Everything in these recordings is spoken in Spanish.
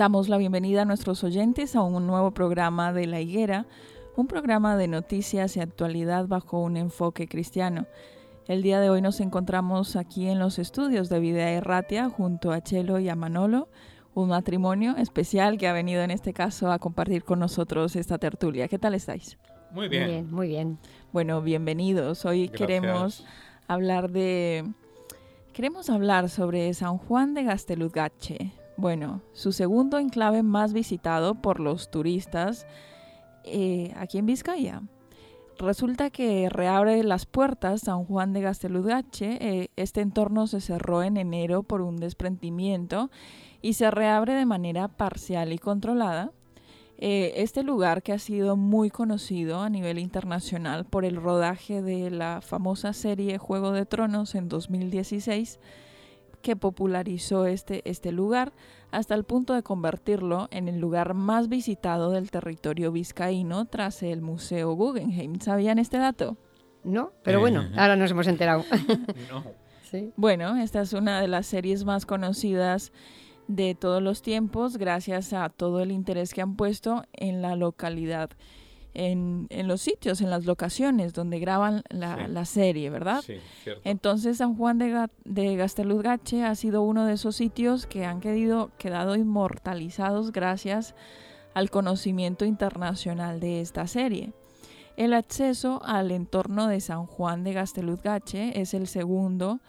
Damos la bienvenida a nuestros oyentes a un nuevo programa de La Higuera, un programa de noticias y actualidad bajo un enfoque cristiano. El día de hoy nos encontramos aquí en los estudios de Vida Erratia junto a Chelo y a Manolo, un matrimonio especial que ha venido en este caso a compartir con nosotros esta tertulia. ¿Qué tal estáis? Muy bien. Muy bien, muy bien. Bueno, bienvenidos. Hoy queremos hablar de queremos hablar sobre San Juan de Gasteluzgache, bueno, su segundo enclave más visitado por los turistas eh, aquí en Vizcaya. Resulta que reabre las puertas San Juan de Gasteludgache. Eh, este entorno se cerró en enero por un desprendimiento y se reabre de manera parcial y controlada. Eh, este lugar que ha sido muy conocido a nivel internacional por el rodaje de la famosa serie Juego de Tronos en 2016 que popularizó este, este lugar hasta el punto de convertirlo en el lugar más visitado del territorio vizcaíno tras el Museo Guggenheim. ¿Sabían este dato? No, pero bueno, eh. ahora nos hemos enterado. Bueno, esta es una de las series más conocidas de todos los tiempos gracias a todo el interés que han puesto en la localidad en, en, los sitios, en las locaciones donde graban la, la serie, ¿verdad? Sí, cierto. Entonces San Juan de, de Gasteluzgache ha sido uno de esos sitios que han quedado, quedado inmortalizados gracias al conocimiento internacional de esta serie. El acceso al entorno de San Juan de Gasteluzgache es el segundo,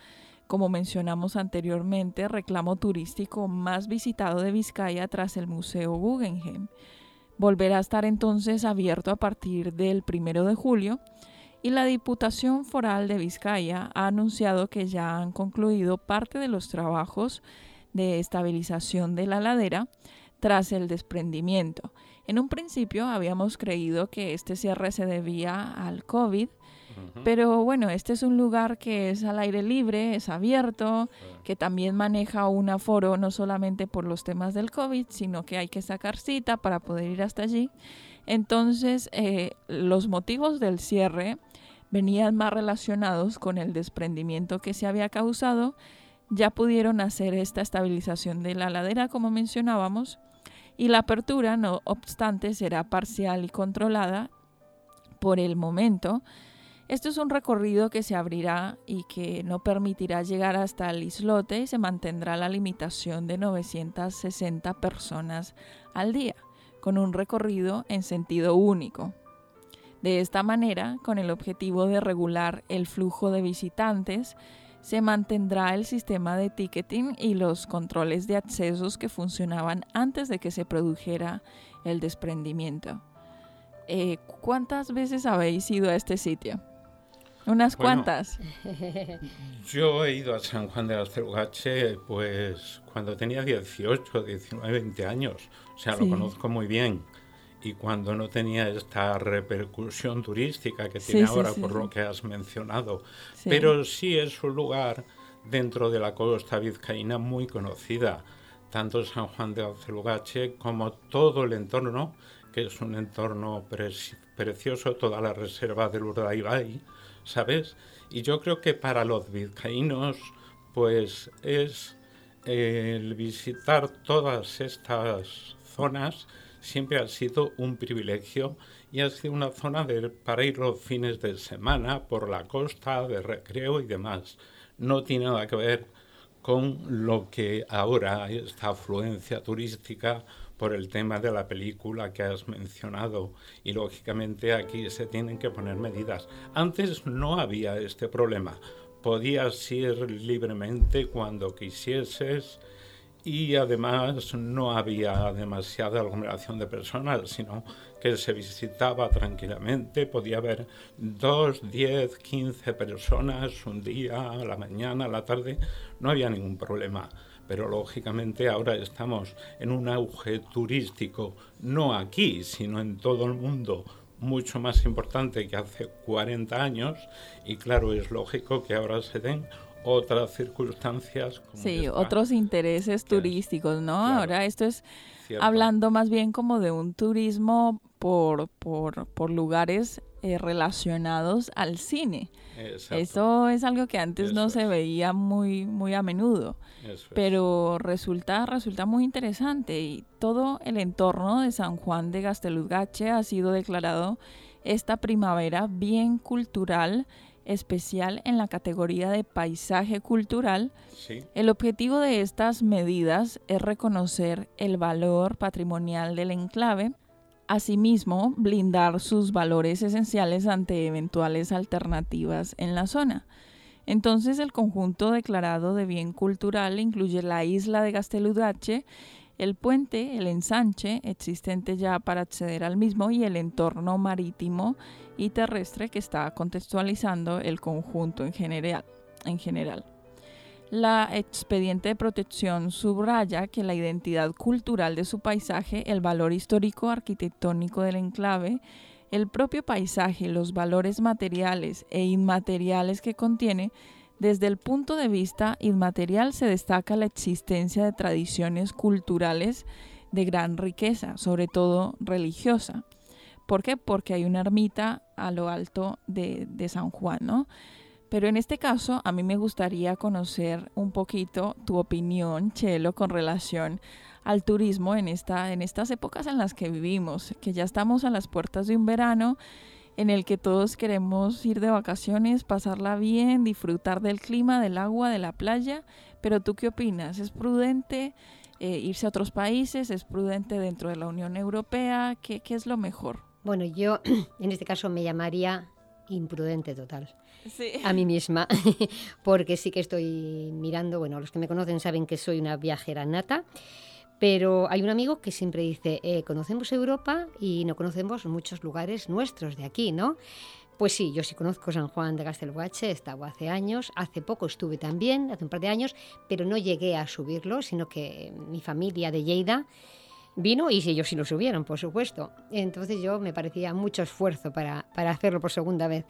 como mencionamos anteriormente, reclamo turístico más visitado de Vizcaya tras el Museo Guggenheim volverá a estar entonces abierto a partir del primero de julio y la Diputación Foral de Vizcaya ha anunciado que ya han concluido parte de los trabajos de estabilización de la ladera tras el desprendimiento. En un principio habíamos creído que este cierre se debía al COVID, pero bueno, este es un lugar que es al aire libre, es abierto, que también maneja un aforo no solamente por los temas del COVID, sino que hay que sacar cita para poder ir hasta allí. Entonces, eh, los motivos del cierre venían más relacionados con el desprendimiento que se había causado. Ya pudieron hacer esta estabilización de la ladera, como mencionábamos, y la apertura, no obstante, será parcial y controlada por el momento esto es un recorrido que se abrirá y que no permitirá llegar hasta el islote y se mantendrá la limitación de 960 personas al día, con un recorrido en sentido único. De esta manera, con el objetivo de regular el flujo de visitantes, se mantendrá el sistema de ticketing y los controles de accesos que funcionaban antes de que se produjera el desprendimiento. Eh, ¿Cuántas veces habéis ido a este sitio? Unas cuantas. Yo he ido a San Juan de las pues cuando tenía 18, 19, 20 años. O sea, lo conozco muy bien. Y cuando no tenía esta repercusión turística que tiene ahora por lo que has mencionado. Pero sí es un lugar dentro de la costa vizcaína muy conocida, tanto San Juan de Alcelugache como todo el entorno, que es un entorno precioso, toda la reserva del Urdaibai, ¿sabes? Y yo creo que para los vizcaínos, pues es el visitar todas estas zonas siempre ha sido un privilegio y ha sido una zona de, para ir los fines de semana por la costa, de recreo y demás. No tiene nada que ver con lo que ahora esta afluencia turística por el tema de la película que has mencionado y lógicamente aquí se tienen que poner medidas. Antes no había este problema. Podías ir libremente cuando quisieses y además no había demasiada aglomeración de personas, sino que se visitaba tranquilamente, podía haber dos, diez, quince personas un día, la mañana, a la tarde, no había ningún problema. Pero lógicamente ahora estamos en un auge turístico, no aquí, sino en todo el mundo, mucho más importante que hace 40 años y claro, es lógico que ahora se den otras circunstancias. sí, otros intereses turísticos, ¿no? Ahora esto es hablando más bien como de un turismo por, por, por lugares eh, relacionados al cine. Eso es algo que antes no se veía muy, muy a menudo, pero resulta, resulta muy interesante y todo el entorno de San Juan de Gasteluzgache ha sido declarado esta primavera bien cultural especial en la categoría de paisaje cultural. El objetivo de estas medidas es reconocer el valor patrimonial del enclave, asimismo blindar sus valores esenciales ante eventuales alternativas en la zona. Entonces el conjunto declarado de bien cultural incluye la isla de Gasteludache, el puente, el ensanche existente ya para acceder al mismo y el entorno marítimo y terrestre que está contextualizando el conjunto en general. En general. La expediente de protección subraya que la identidad cultural de su paisaje, el valor histórico arquitectónico del enclave, el propio paisaje, los valores materiales e inmateriales que contiene, desde el punto de vista inmaterial se destaca la existencia de tradiciones culturales de gran riqueza, sobre todo religiosa. ¿Por qué? Porque hay una ermita a lo alto de, San Juan, ¿no? Pero en este caso, a mí me gustaría conocer un poquito tu opinión, Chelo, con relación al turismo en, esta, en estas épocas en las que vivimos, que ya estamos a las puertas de un verano en el que todos queremos ir de vacaciones, pasarla bien, disfrutar del clima, del agua, de la playa. Pero tú qué opinas? ¿Es prudente eh, irse a otros países? ¿Es prudente dentro de la Unión Europea? ¿Qué, qué es lo mejor? Bueno, yo en este caso me llamaría imprudente total. A mí misma, porque sí que estoy mirando, bueno, los que me conocen saben que soy una viajera nata, pero hay un amigo que siempre dice, eh, conocemos Europa y no conocemos muchos lugares nuestros de aquí, ¿no? Pues sí, yo sí conozco San Juan de Castelguache, he estado hace años, hace poco estuve también, hace un par de años, pero no llegué a subirlo, sino que mi familia de Lleida vino y ellos sí lo subieron, por supuesto. Entonces yo me parecía mucho esfuerzo para, para hacerlo por segunda vez.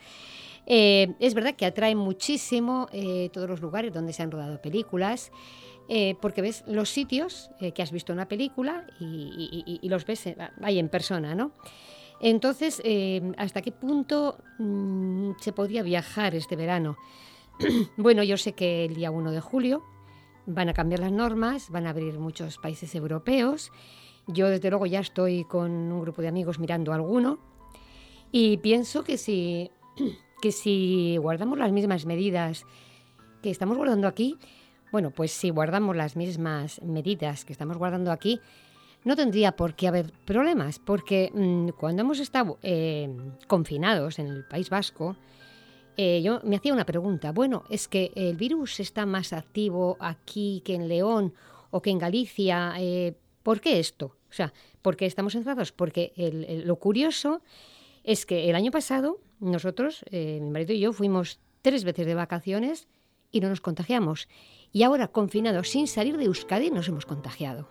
Eh, es verdad que atrae muchísimo eh, todos los lugares donde se han rodado películas, eh, porque ves los sitios que has visto una película y, los ves ahí en persona, ¿no? Entonces, ¿hasta qué punto mm, se podría viajar este verano? bueno, yo sé que el día 1 de julio van a cambiar las normas, van a abrir muchos países europeos yo desde luego ya estoy con un grupo de amigos mirando alguno y pienso que si, que si guardamos las mismas medidas que estamos guardando aquí, bueno, pues si guardamos las mismas medidas que estamos guardando aquí, no tendría por qué haber problemas, porque mm, cuando hemos estado eh, confinados en el País Vasco, eh, yo me hacía una pregunta, bueno, ¿es que el virus está más activo aquí que en León o que en Galicia? Eh, ¿Por qué esto? O sea, ¿por qué estamos encerrados? Porque lo curioso es que el año pasado nosotros, eh, mi marido y yo, fuimos tres veces de vacaciones y no nos contagiamos. Y ahora, confinados sin salir de Euskadi, nos hemos contagiado.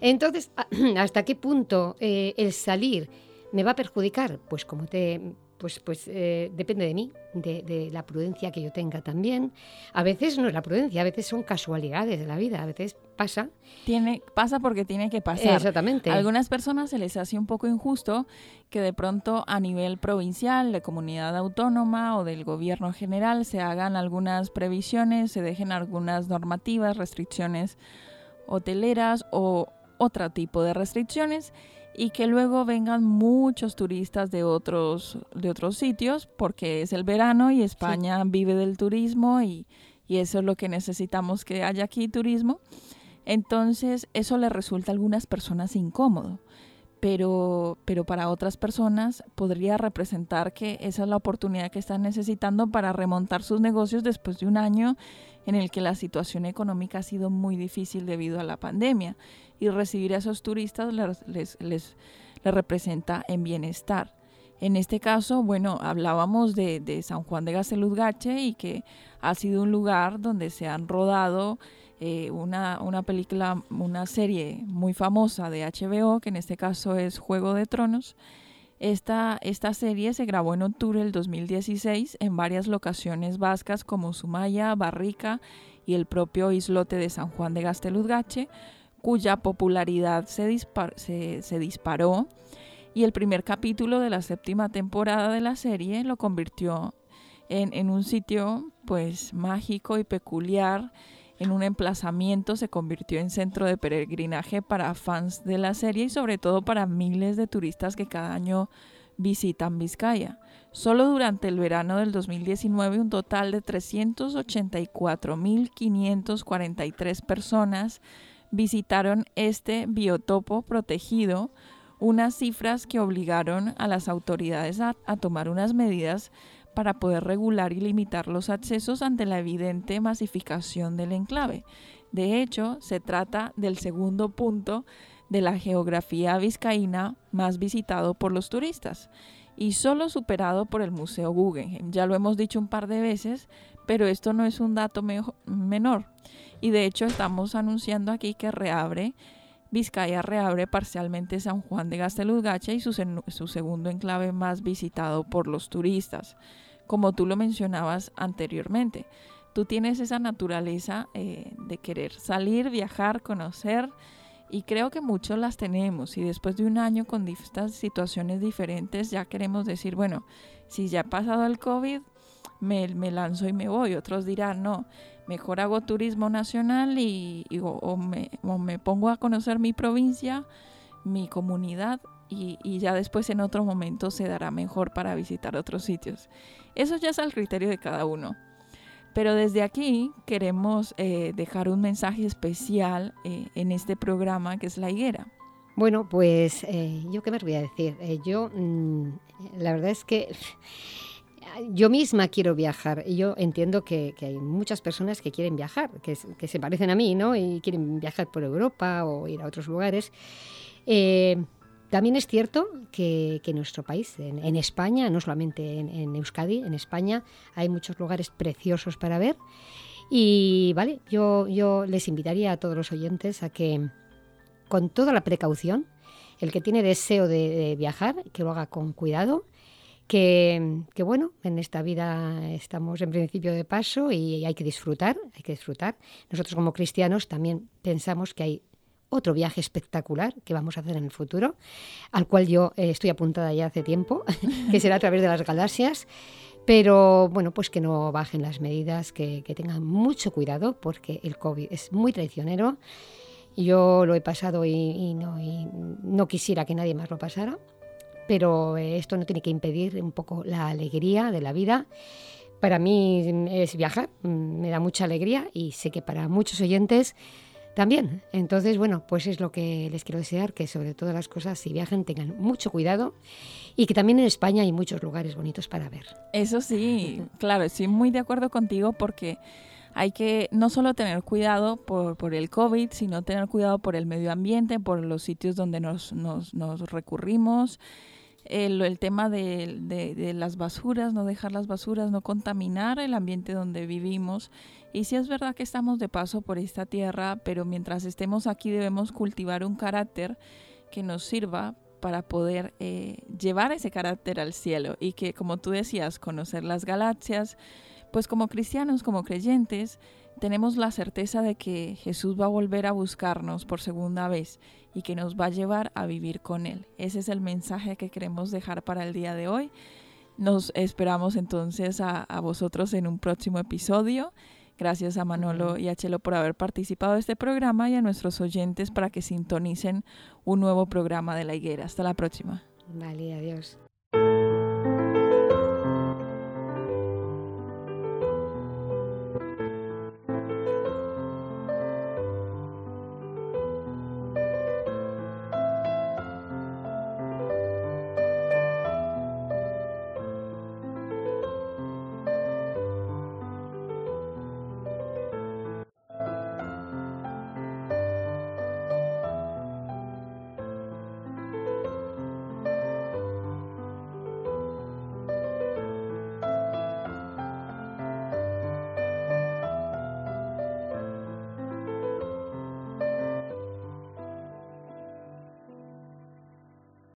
Entonces, ¿hasta qué punto eh, el salir me va a perjudicar? Pues como te pues, pues eh, depende de mí, de, la prudencia que yo tenga también. A veces no es la prudencia, a veces son casualidades de la vida, a veces pasa. Tiene, pasa porque tiene que pasar. Exactamente. A algunas personas se les hace un poco injusto que de pronto a nivel provincial, de comunidad autónoma o del gobierno general se hagan algunas previsiones, se dejen algunas normativas, restricciones hoteleras o otro tipo de restricciones y que luego vengan muchos turistas de otros, de otros sitios porque es el verano y España vive del turismo y, y, eso es lo que necesitamos que haya aquí turismo. Entonces eso le resulta a algunas personas incómodo, pero, pero para otras personas podría representar que esa es la oportunidad que están necesitando para remontar sus negocios después de un año en el que la situación económica ha sido muy difícil debido a la pandemia y recibir a esos turistas les, les, representa en bienestar. En este caso, bueno, hablábamos de, San Juan de Gazeluzgache y que ha sido un lugar donde se han rodado eh, una, una, película, una serie muy famosa de HBO, que en este caso es Juego de Tronos. Esta, esta serie se grabó en octubre del 2016 en varias locaciones vascas como Sumaya, Barrica y el propio islote de San Juan de Gasteluzgache, cuya popularidad se, se, disparó. Y el primer capítulo de la séptima temporada de la serie lo convirtió en, en, un sitio pues mágico y peculiar, en un emplazamiento, se convirtió en centro de peregrinaje para fans de la serie y sobre todo para miles de turistas que cada año visitan Vizcaya. Solo durante el verano del 2019 un total de 384.543 personas visitaron este biotopo protegido, unas cifras que obligaron a las autoridades a, tomar unas medidas para poder regular y limitar los accesos ante la evidente masificación del enclave. De hecho, se trata del segundo punto de la geografía vizcaína más visitado por los turistas y solo superado por el Museo Guggenheim. Ya lo hemos dicho un par de veces, pero esto no es un dato menor. Y de hecho estamos anunciando aquí que reabre, Vizcaya reabre parcialmente San Juan de Gasteluzgache y su segundo enclave más visitado por los turistas, como tú lo mencionabas anteriormente. Tú tienes esa naturaleza eh, de querer salir, viajar, conocer, y creo que muchos las tenemos y después de un año con estas situaciones diferentes ya queremos decir, bueno, si ya ha pasado el COVID, me, lanzo y me voy. Otros dirán, no, mejor hago turismo nacional y, o, me, pongo a conocer mi provincia, mi comunidad y, y, ya después en otro momento se dará mejor para visitar otros sitios. Eso ya es al criterio de cada uno. Pero desde aquí queremos eh, dejar un mensaje especial eh, en este programa que es la higuera. Bueno, pues eh, yo qué me voy a decir. yo, mm, la verdad es que yo misma quiero viajar y yo entiendo que, hay muchas personas que quieren viajar, que, se parecen a mí, ¿no? Y quieren viajar por Europa o ir a otros lugares. Eh, también es cierto que, en nuestro país, en, España, no solamente en, Euskadi, en España hay muchos lugares preciosos para ver. Y vale, yo, yo les invitaría a todos los oyentes a que con toda la precaución, el que tiene deseo de viajar, que lo haga con cuidado que, bueno, en esta vida estamos en principio de paso y hay que disfrutar, hay que disfrutar. Nosotros como cristianos también pensamos que hay otro viaje espectacular que vamos a hacer en el futuro, al cual yo eh, estoy apuntada ya hace tiempo, que será a través de las galaxias. Pero bueno, pues que no bajen las medidas, que, tengan mucho cuidado porque el COVID es muy traicionero. Yo lo he pasado y, no, y no quisiera que nadie más lo pasara pero eh, esto no tiene que impedir un poco la alegría de la vida. Para mí es viajar, mm, me da mucha alegría y sé que para muchos oyentes también. Entonces, bueno, pues es lo que les quiero desear, que sobre todas las cosas, si viajan, tengan mucho cuidado y que también en España hay muchos lugares bonitos para ver. Eso sí, claro, estoy muy de acuerdo contigo porque hay que no solo tener cuidado por, por, el COVID, sino tener cuidado por el medio ambiente, por los sitios donde nos, nos, nos recurrimos el, tema de, las basuras, no dejar las basuras, no contaminar el ambiente donde vivimos. Y sí es verdad que estamos de paso por esta tierra, pero mientras estemos aquí debemos cultivar un carácter que nos sirva para poder eh, llevar ese carácter al cielo y que, como tú decías, conocer las galaxias, pues como cristianos, como creyentes, tenemos la certeza de que Jesús va a volver a buscarnos por segunda vez y que nos va a llevar a vivir con Él. Ese es el mensaje que queremos dejar para el día de hoy. Nos esperamos entonces a, a vosotros en un próximo episodio. Gracias a Manolo y a Chelo por haber participado de este programa y a nuestros oyentes para que sintonicen un nuevo programa de La Higuera. Hasta la próxima. Vale, adiós.